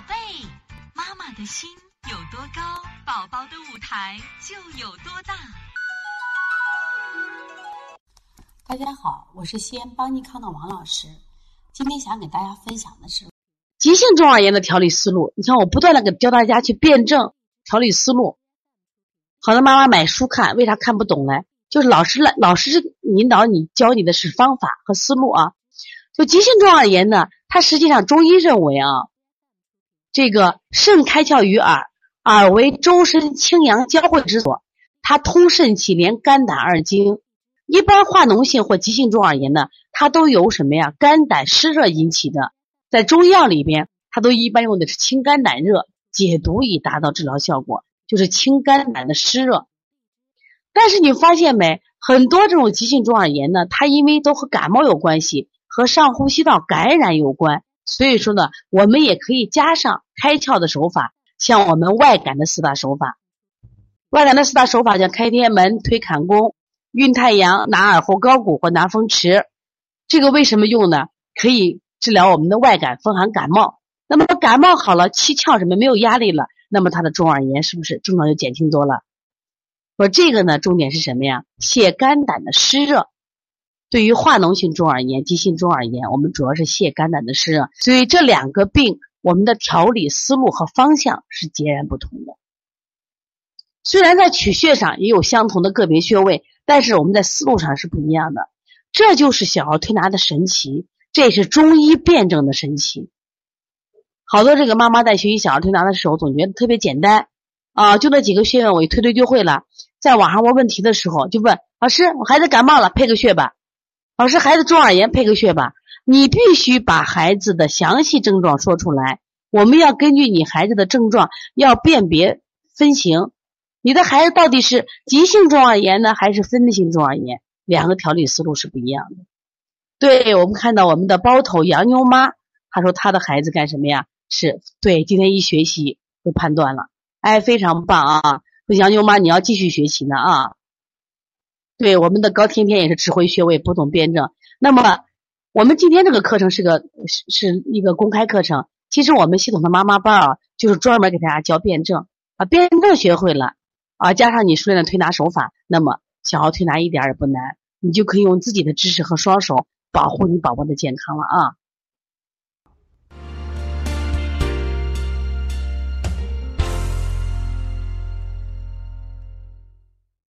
宝贝，妈妈的心有多高，宝宝的舞台就有多大。大家好，我是西安邦尼康的王老师。今天想给大家分享的是急性中耳炎的调理思路。你看，我不断的给教大家去辩证调理思路。好多妈妈买书看，为啥看不懂呢？就是老师来，老师引导你教你的是方法和思路啊。就急性中耳炎呢，它实际上中医认为啊，这个肾开窍于耳，耳为周身清阳交汇之所，它通肾气，连肝胆二经。一般化脓性或急性中耳炎呢，它都由什么呀？肝胆湿热引起的。在中药里边，它都一般用的是清肝胆热，解毒以达到治疗效果，就是清肝胆的湿热。但是你发现没？很多这种急性中耳炎呢，它因为都和感冒有关系，和上呼吸道感染有关，所以说呢，我们也可以加上开窍的手法，像我们外感的四大手法。外感的四大手法，像开天门、推坎宫。运太阳，拿耳后高骨或拿风池，这个为什么用呢？可以治疗我们的外感风寒感冒。那么感冒好了，气窍什么没有压力了，那么他的中耳炎是不是症状就减轻多了？说这个呢，重点是什么呀？泻肝胆的湿热。对于化脓性中耳炎、急性中耳炎，我们主要是泻肝胆的湿热。所以这两个病，我们的调理思路和方向是截然不同的。虽然在取穴上也有相同的个别穴位。但是我们在思路上是不一样的，这就是小儿推拿的神奇，这也是中医辩证的神奇。好多这个妈妈在学习小儿推拿的时候，总觉得特别简单啊，就那几个穴位，我一推推就会了。在网上问问题的时候，就问老师：“我孩子感冒了，配个穴吧。”老师：“孩子中耳炎，配个穴吧。”你必须把孩子的详细症状说出来，我们要根据你孩子的症状要辨别分型。你的孩子到底是急性中耳炎呢，还是分泌性中耳炎？两个调理思路是不一样的。对我们看到我们的包头杨妞妈，她说她的孩子干什么呀？是对，今天一学习就判断了，哎，非常棒啊！说杨妞妈你要继续学习呢啊。对，我们的高天天也是指挥穴位，不懂辩证。那么我们今天这个课程是个是是一个公开课程，其实我们系统的妈妈班啊，就是专门给大家教辩证啊，辩证学会了。啊，加上你熟练的推拿手法，那么小儿推拿一点也不难，你就可以用自己的知识和双手保护你宝宝的健康了啊。